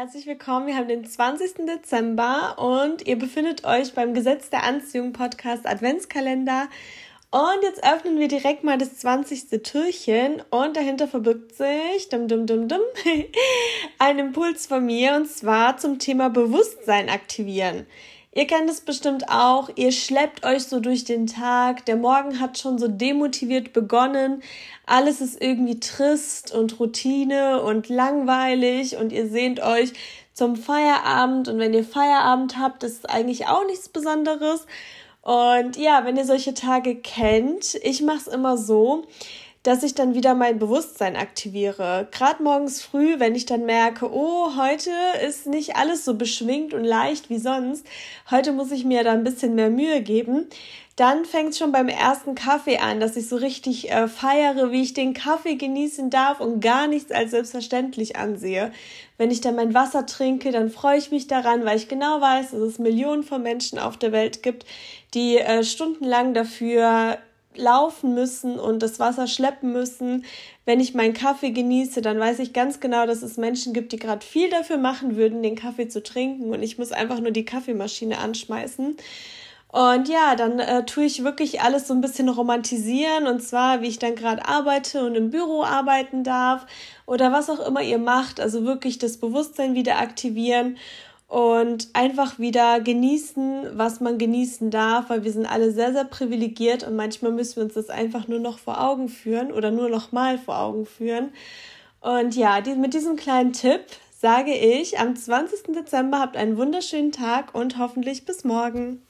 herzlich willkommen. Wir haben den 20. Dezember und ihr befindet euch beim Gesetz der Anziehung Podcast Adventskalender. Und jetzt öffnen wir direkt mal das 20. Türchen und dahinter verbirgt sich dum, dum, dum, dum, ein Impuls von mir und zwar zum Thema Bewusstsein aktivieren. Ihr kennt es bestimmt auch, ihr schleppt euch so durch den Tag, der Morgen hat schon so demotiviert begonnen, alles ist irgendwie trist und Routine und langweilig und ihr sehnt euch zum Feierabend. Und wenn ihr Feierabend habt, ist eigentlich auch nichts Besonderes. Und ja, wenn ihr solche Tage kennt, ich mache es immer so, dass ich dann wieder mein Bewusstsein aktiviere. Gerade morgens früh, wenn ich dann merke, oh, heute ist nicht alles so beschwingt und leicht wie sonst, heute muss ich mir da ein bisschen mehr Mühe geben, dann fängt es schon beim ersten Kaffee an, dass ich so richtig äh, feiere, wie ich den Kaffee genießen darf und gar nichts als selbstverständlich ansehe. Wenn ich dann mein Wasser trinke, dann freue ich mich daran, weil ich genau weiß, dass es Millionen von Menschen auf der Welt gibt, die äh, stundenlang dafür laufen müssen und das Wasser schleppen müssen. Wenn ich meinen Kaffee genieße, dann weiß ich ganz genau, dass es Menschen gibt, die gerade viel dafür machen würden, den Kaffee zu trinken und ich muss einfach nur die Kaffeemaschine anschmeißen. Und ja, dann äh, tue ich wirklich alles so ein bisschen romantisieren und zwar, wie ich dann gerade arbeite und im Büro arbeiten darf oder was auch immer ihr macht. Also wirklich das Bewusstsein wieder aktivieren und einfach wieder genießen, was man genießen darf, weil wir sind alle sehr, sehr privilegiert und manchmal müssen wir uns das einfach nur noch vor Augen führen oder nur noch mal vor Augen führen. Und ja, mit diesem kleinen Tipp sage ich, am 20. Dezember habt einen wunderschönen Tag und hoffentlich bis morgen.